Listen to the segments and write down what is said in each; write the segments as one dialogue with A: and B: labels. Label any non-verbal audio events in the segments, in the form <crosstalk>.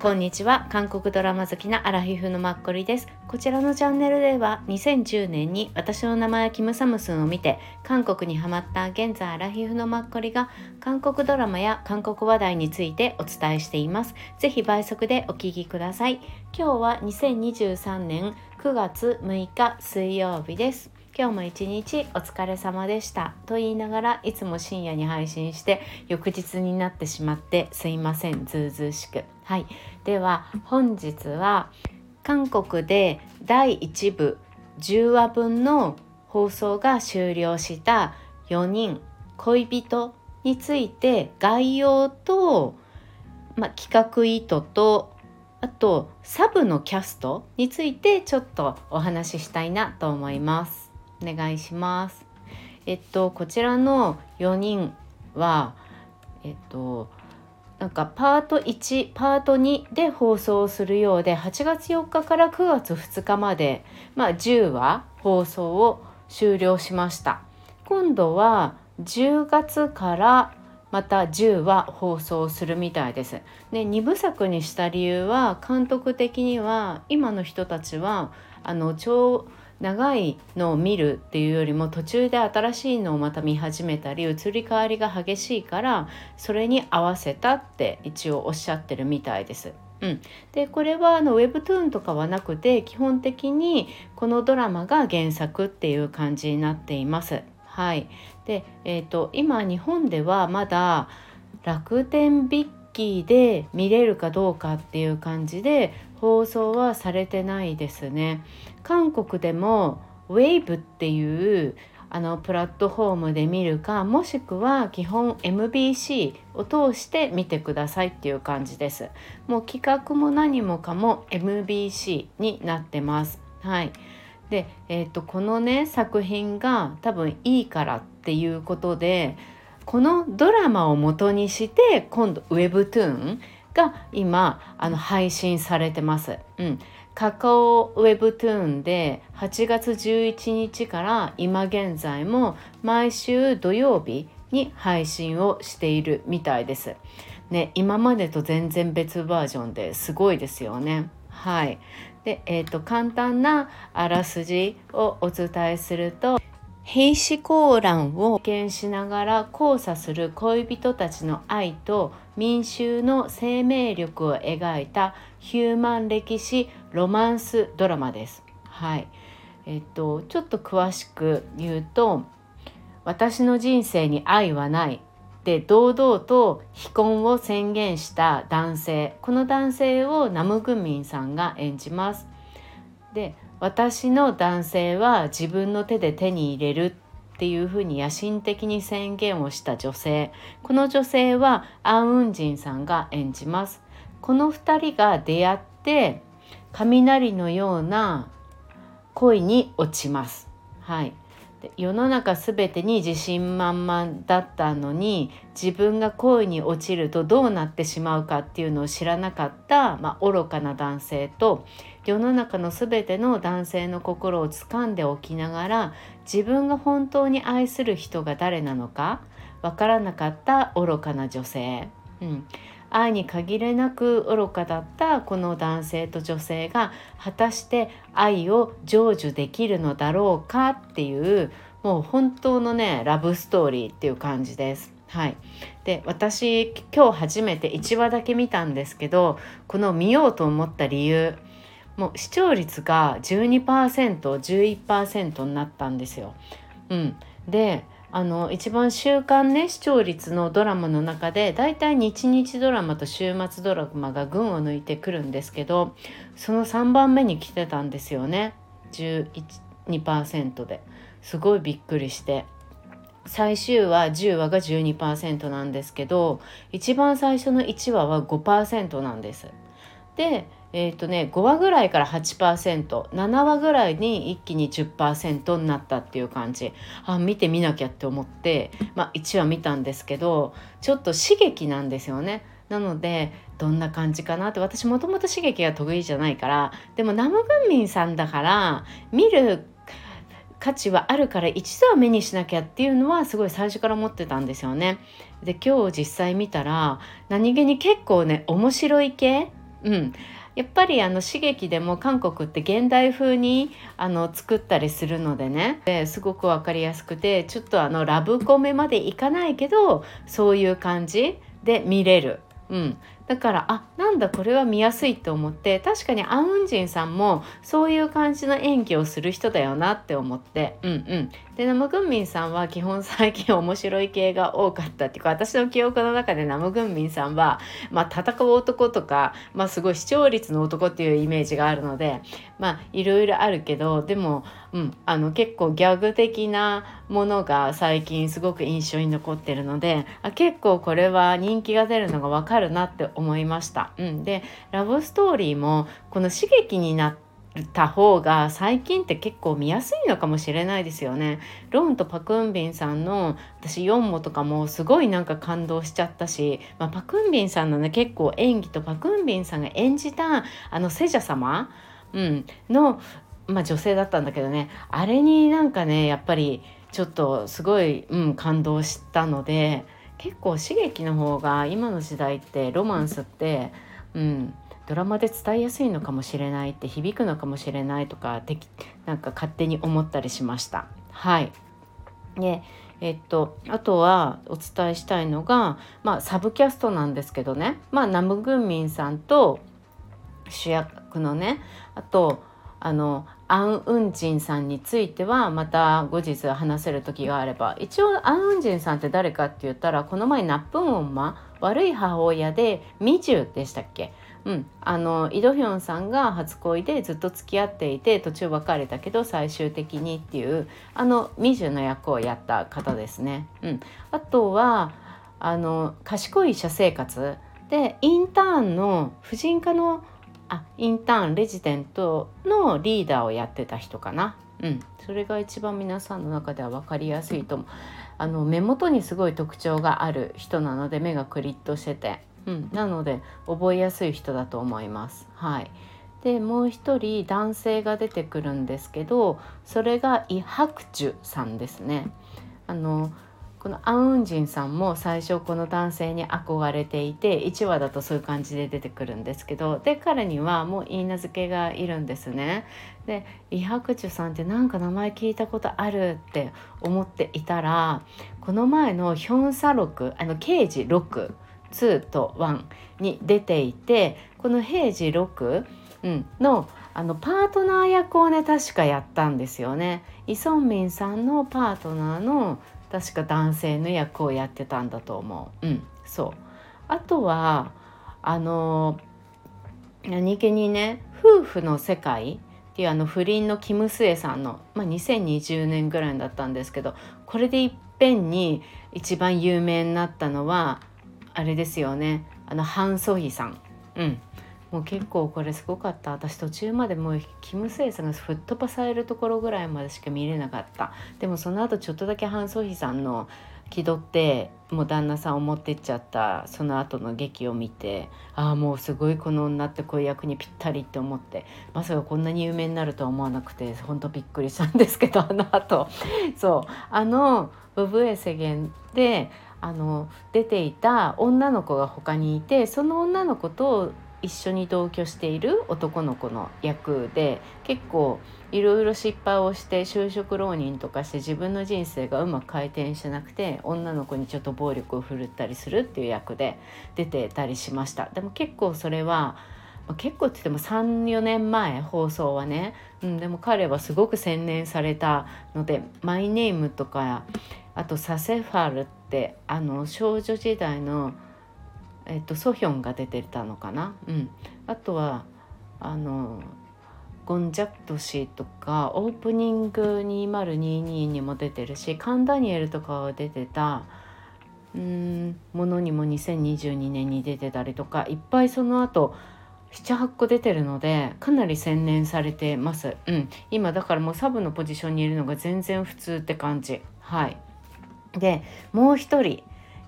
A: こんにちは。韓国ドラマ好きなアラフィフのマッコリです。こちらのチャンネルでは2010年に私の名前はキムサムスンを見て韓国にハマった現在アラフィフのマッコリが韓国ドラマや韓国話題についてお伝えしています。ぜひ倍速でお聞きください。今日は2023年9月6日水曜日です。今日も一日お疲れ様でした。と言いながらいつも深夜に配信して翌日になってしまってすいません。ずうずうしく。はい。では本日は韓国で第1部10話分の放送が終了した4人恋人について概要と、ま、企画意図とあとサブのキャストについてちょっとお話ししたいなと思います。お願いします。えっとこちらの4人はえっとなんかパート1パート2で放送するようで8月4日から9月2日まで、まあ、10話放送を終了しました今度は10月からまた10話放送するみたいです。で2部作にした理由は監督的には今の人たちはあの超長いのを見るっていうよりも途中で新しいのをまた見始めたり移り変わりが激しいからそれに合わせたって一応おっしゃってるみたいです。うん、でこれはあのウェブトゥーンとかはなくて基本的にこのドラマが原作っていう感じになっています。はい、で、えーと、今日本ではまだ楽天ビッキーで見れるかどうかっていう感じで放送はされてないですね。韓国でも Wave っていうあのプラットフォームで見るかもしくは基本 MBC を通して見てくださいっていう感じです。もう企画も何もかも MBC になってます。はい。で、えーと、このね作品が多分いいからっていうことでこのドラマを元にして今度 Webtoon が今あの配信されてます。うん、カカオウェブトゥーンで8月11日から今現在も毎週土曜日に配信をしているみたいです。ね、今までと全然別バージョンですごいですよね。はい。で、えっ、ー、と簡単なあらすじをお伝えすると兵士コ乱を経験しながら交差する恋人たちの愛と民衆の生命力を描いたヒューマン歴史ロマンスドラマです。はい。えっとちょっと詳しく言うと私の人生に愛はないで堂々と非婚を宣言した男性この男性をナムグミンさんが演じます。で私の男性は自分の手で手に入れるっていうふうに野心的に宣言をした女性。この女性はアン・ウンジンさんが演じます。この2人が出会って雷のような恋に落ちます。はい。世の中全てに自信満々だったのに自分が恋に落ちるとどうなってしまうかっていうのを知らなかった、まあ、愚かな男性と世の中の全ての男性の心を掴んでおきながら自分が本当に愛する人が誰なのかわからなかった愚かな女性、うん、愛に限りなく愚かだったこの男性と女性が果たして愛を成就できるのだろうかっていうもう本当のねラブストーリーっていう感じです。はい、で私今日初めて1話だけ見たんですけどこの見ようと思った理由もう視聴率が 12%11% になったんですよ。うん、であの一番週間ね視聴率のドラマの中でだいたい日日ドラマと週末ドラマが群を抜いてくるんですけどその3番目に来てたんですよね。12%で。すごいびっくりして。最終話10話が12%なんですけど一番最初の1話は5%なんです。でえーとね、5話ぐらいから 8%7 話ぐらいに一気に10%になったっていう感じあ見てみなきゃって思って、まあ、1話見たんですけどちょっと刺激なんですよね。なのでどんな感じかなって私もともと刺激が得意じゃないからでもナムグンミンさんだから見る価値はあるから一度は目にしなきゃっていうのはすごい最初から思ってたんですよね。で今日実際見たら何気に結構ね面白い系？うん、やっぱりあの刺激でも韓国って現代風にあの作ったりするのでねですごく分かりやすくてちょっとあのラブコメまでいかないけどそういう感じで見れる。うん、だからあなんだこれは見やすいと思って確かにアン・ウンジンさんもそういう感じの演技をする人だよなって思って。うんうん。でナム・グンミンさんは基本最近面白い系が多かったっていうか私の記憶の中でナム・グンミンさんは、まあ、戦う男とか、まあ、すごい視聴率の男っていうイメージがあるのでまあいろいろあるけどでも、うん、あの結構ギャグ的なものが最近すごく印象に残ってるのであ結構これは人気が出るのが分かるなって思いました。うん、でラブストーリーもこの刺激になった方が最近って結構見やすいのかもしれないですよね。ロンとパクンビンさんの私4モとかもすごいなんか感動しちゃったし、まあ、パクンビンさんのね結構演技とパクンビンさんが演じたあのセジャ様、うん、の、まあ、女性だったんだけどね。あれになんかねやっぱりちょっとすごい、うん、感動したので結構刺激の方が今の時代ってロマンスって、うん、ドラマで伝えやすいのかもしれないって響くのかもしれないとかできなんか勝手に思ったりしました。はい。でえっと、あとはお伝えしたいのが、まあ、サブキャストなんですけどね、まあ、ナム・グンミンさんと主役のねあとあのアン・ウンジンさんについてはまた後日話せる時があれば一応アン・ウンジンさんって誰かって言ったらこの前ナップンオンマ悪い母親でミジュでしたっけ？うん、あのイ・ドヒョンさんが初恋でずっと付き合っていて途中別れたけど最終的にっていうあのミジュの役をやった方ですね。うん、あとはあの賢い医者生活。でインターンの婦人科のあインターンレジデントのリーダーをやってた人かな。うん、それが一番皆さんの中では分かりやすいと思う。あの目元にすごい特徴がある人なので目がクリッとしててうん、なので覚えやすい人だと思います。はい、でもう一人男性が出てくるんですけどそれがイ・ハクチュさんですね。あのこのア・ウンジンさんも最初この男性に憧れていて1話だとそういう感じで出てくるんですけどで彼にはもう言い名付けがいるんですね。でイ・ハクチュさんってなんか名前聞いたことあるって思っていたらこの前のヒョン・サロクあの刑事6 2と1に出ていてこの平治6、うん、のあのパートナー役をね確かやったんですよね。イ・ソンミンさんのパートナーの確か男性の役をやってたんだと思う。うん、そう。あとはあの何気にね夫婦の世界っていうあの不倫のキム・スエさんの、まあ、2020年ぐらいだったんですけどこれでいっぺんに一番有名になったのはあれですよね。あのハン・ソヒさん。うん。もう結構これすごかった。私途中までもうキム・スエさんが吹っ飛ばされるところぐらいまでしか見れなかった。でもその後ちょっとだけハン・ソヒさんの気取ってもう旦那さんを持ってっちゃったその後の劇を見てああもうすごいこの女ってこういう役にぴったりって思ってまさかこんなに有名になるとは思わなくてほんとびっくりしたんですけどあの後。<laughs> そう。あの「ブブエ世間」であの出ていた女の子が他にいてその女の子と一緒に同居している男の子の役で結構いろいろ失敗をして就職浪人とかして自分の人生がうまく回転しなくて女の子にちょっと暴力を振るったりするっていう役で出てたりしました。でも結構それは結構って言っても34年前放送はね、うん、でも彼はすごく洗練されたので「マイネーム」とかあと「サセファル」ってあの少女時代の、えっと、ソヒョンが出てたのかな、うん、あとはあのゴン・ジャット氏とかオープニング2022にも出てるしカン・ダニエルとかが出てたうんものにも2022年に出てたりとかいっぱいその後78個出てるのでかなり洗練されてます、うん、今だからもうサブのポジションにいるのが全然普通って感じ。はい。でもう一人。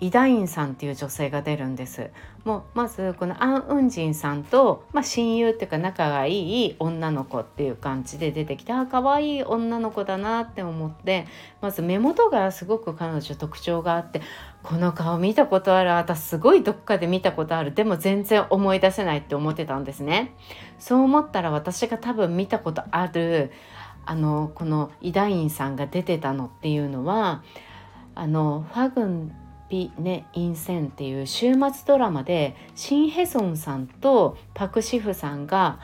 A: イダインさんっていう女性が出るんです。もうまずこのアン・ウンジンさんと、まあ、親友っていうか仲がいい女の子っていう感じで出てきてあ可愛い女の子だなって思ってまず目元がすごく彼女特徴があってこの顔見たことある。私すごいどっかで見たことある。でも全然思い出せないって思ってたんですね。そう思ったら私が多分見たことあるあのこのイダインさんが出てたのっていうのはあのファグンピ・ネ・インセンっていう週末ドラマでシン・ヘソンさんとパク・シフさんが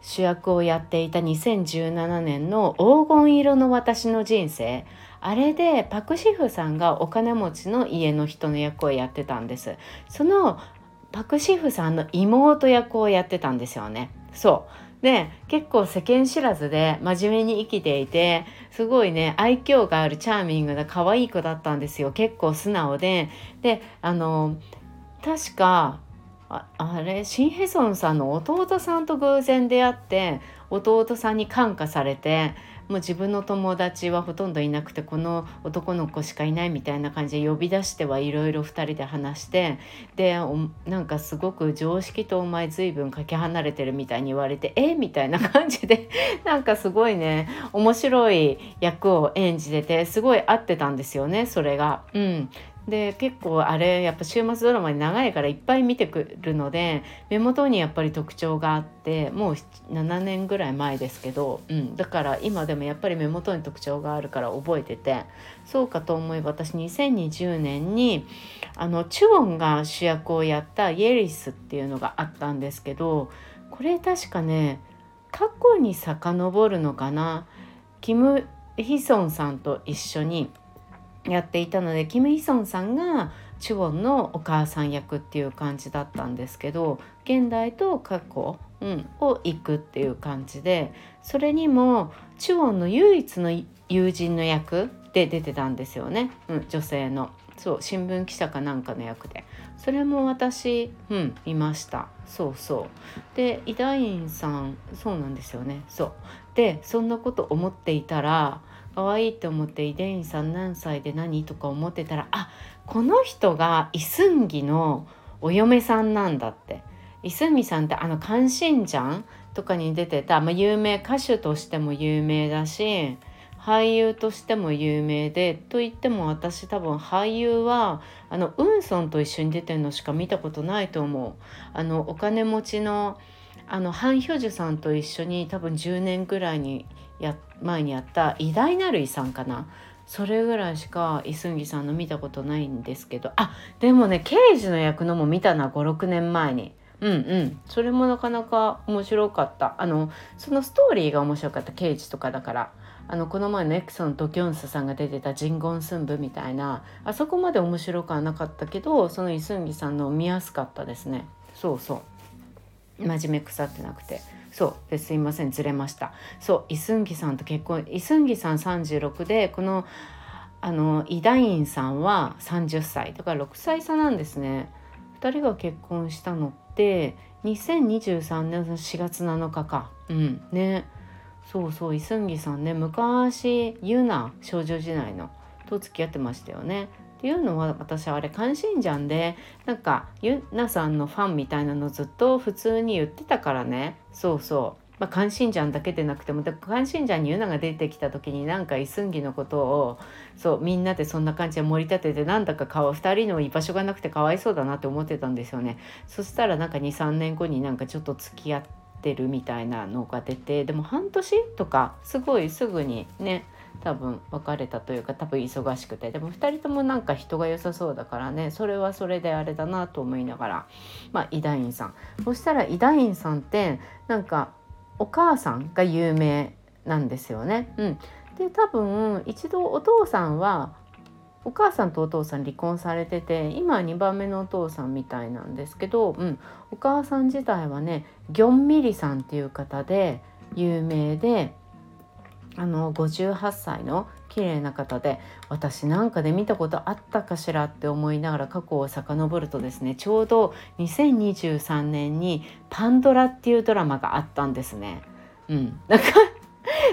A: 主役をやっていた2017年の「黄金色の私の人生」あれでパク・シフさんがお金持ちの家の人の役をやってたんです。そのパク・シフさんの妹役をやってたんですよね。そう。で結構世間知らずで真面目に生きていてすごいね愛嬌があるチャーミングな可愛い子だったんですよ。結構素直で。であの確かああれシン・ヘソンさんの弟さんと偶然出会って弟さんに感化されてもう自分の友達はほとんどいなくてこの男の子しかいないみたいな感じで呼び出してはいろいろ2人で話してでなんかすごく常識とお前随分かけ離れてるみたいに言われてえ？みたいな感じで <laughs> なんかすごいね面白い役を演じててすごい合ってたんですよねそれが。うん、で結構あれやっぱ週末ドラマに長いからいっぱい見てくるので目元にやっぱり特徴があってもう7年ぐらい前ですけど、うん、だから今でもやっぱり目元に特徴があるから覚えててそうかと思えば私2020年にあのチュオンが主役をやった「イエリス」っていうのがあったんですけどこれ確かね過去に遡るのかなキム・ヒソンさんと一緒に「やっていたのでキム・ヒソンさんがチュウォンのお母さん役っていう感じだったんですけど現代と過去、うん、を行くっていう感じでそれにもチュウォンの唯一の友人の役で出てたんですよね、うん、女性の。そう新聞記者かなんかの役で。それも私うんいました。そうそう。でイダインさんそうなんですよね。そう。でそんなこと思っていたら可愛いって思ってイデインさん何歳で何とか思ってたらあこの人がイスンギのお嫁さんなんだって。イスンギさんってあの関心じゃんとかに出てた、まあ、有名歌手としても有名だし俳優としても有名でと言っても私多分俳優はあのウンソンと一緒に出てるのしか見たことないと思う。あのお金持ちのあのハン・ヒョジュさんと一緒に多分10年ぐらいにや前にやった偉大なる遺産かな。それぐらいしかイスンギさんの見たことないんですけど。あでもね刑事の役のも見たな56年前に。うんうん。それもなかなか面白かった。あのそのストーリーが面白かった刑事とかだから。あのこの前のエクソンとギョンスさんが出てた「ジンゴンスンブ」みたいな。あそこまで面白くはなかったけどそのイスンギさんの見やすかったですね。そうそう。真面目腐ってなくて。そう。ですいません。ずれました。そう。イスンギさんと結婚イスンギさん36でこのあのイダインさんは30歳だから6歳差なんですね。2人が結婚したのって2023年の4月7日か。うん。ね。そうそう。イスンギさんね昔ユナ少女時代のと付き合ってましたよね。っていうのは私はあれ関心じゃんでなんかゆなさんのファンみたいなのずっと普通に言ってたからねそうそう。まあ、関心ジャンだけでなくても関心ジャンにユナが出てきた時になんかイスンギのことをそうみんなでそんな感じで盛り立ててなんだか顔2人の居場所がなくてかわいそうだなって思ってたんですよね。そしたらなんか23年後になんかちょっと付き合ってるみたいなのが出てでも半年とかすごいすぐにね多分別れたというか多分忙しくて。でも2人ともなんか人が良さそうだからね。それはそれであれだなと思いながら。まあイダインさん。そしたらイダインさんってなんかお母さんが有名なんですよね。うん、で多分一度お父さんはお母さんとお父さん離婚されてて今2番目のお父さんみたいなんですけど、うん、お母さん自体はねギョンミリさんっていう方で有名であの58歳の綺麗な方で私なんかで見たことあったかしら？って思いながら過去を遡るとですねちょうど2023年に「パンドラ」っていうドラマがあったんですね。うん、なんか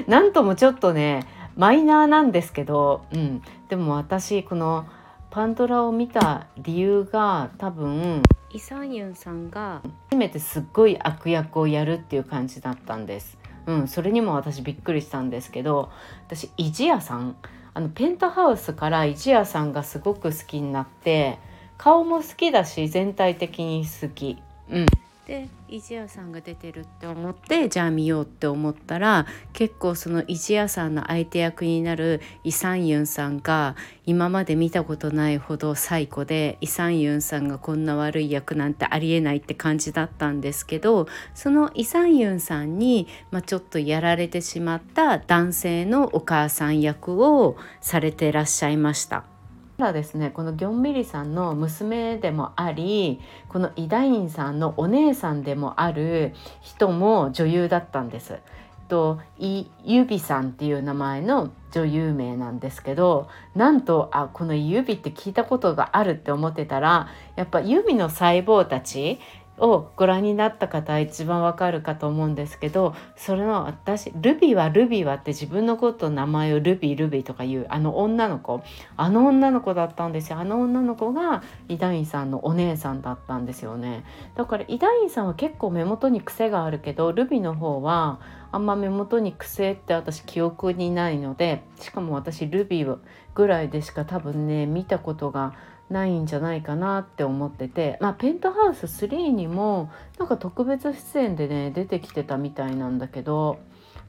A: なんともちょっとねマイナーなんですけど、うん、でも私この「パンドラを見た理由が多分イ・サンユンさんが初めてすっごい悪役をやるっていう感じだったんです。うん、それにも私びっくりしたんですけど私イジヤさんあのペントハウスからイジヤさんがすごく好きになって顔も好きだし全体的に好き。うんでイジヤさんが出てるって思ってじゃあ見ようって思ったら結構そのイジヤさんの相手役になるイ・サンユンさんが今まで見たことないほど最古でイ・サンユンさんがこんな悪い役なんてありえないって感じだったんですけどそのイ・サンユンさんに、まあ、ちょっとやられてしまった男性のお母さん役をされてらっしゃいました。ただですねこのギョンミリさんの娘でもありこのイダインさんのお姉さんでもある人も女優だったんです。とイ・ユビさんっていう名前の女優名なんですけどなんとあこのユビって聞いたことがあるって思ってたらやっぱユビの細胞たちをご覧になった方は一番わかるかと思うんですけどそれの私ルビーはルビーはって自分のこと名前をルビールビーとか言うあの女の子あの女の子だったんですよ。あの女の子がイダインさんのお姉さんだったんですよね。だからイダインさんは結構目元に癖があるけどルビーの方はあんま目元に癖って私記憶にないのでしかも私ルビーぐらいでしか多分ね見たことがないないんじゃないかなって思ってて、まあ、ペントハウス3にもなんか特別出演でね出てきてたみたいなんだけど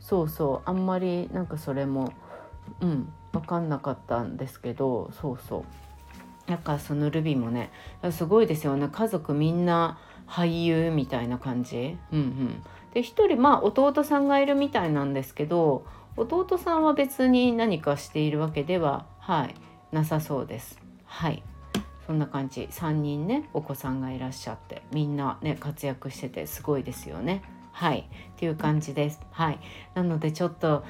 A: そうそうあんまりなんかそれもうん分かんなかったんですけどそうそうなんかそのルビーもねすごいですよね家族みんな俳優みたいな感じ。うんうん、で一人まあ弟さんがいるみたいなんですけど弟さんは別に何かしているわけでははいなさそうです。はいそんな感じ3人ねお子さんがいらっしゃってみんなね活躍しててすごいですよね。はいっていう感じです。はいなのでちょっと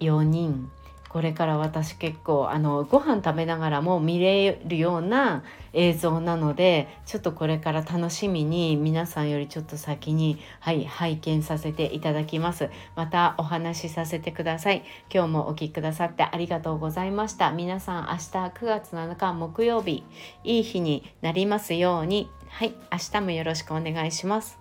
A: 4人これから私結構あのご飯食べながらも見れるような映像なのでちょっとこれから楽しみに皆さんよりちょっと先にはい拝見させていただきます。またお話しさせてください。今日もお聴きくださってありがとうございました。皆さん明日9月7日木曜日いい日になりますように。はい明日もよろしくお願いします。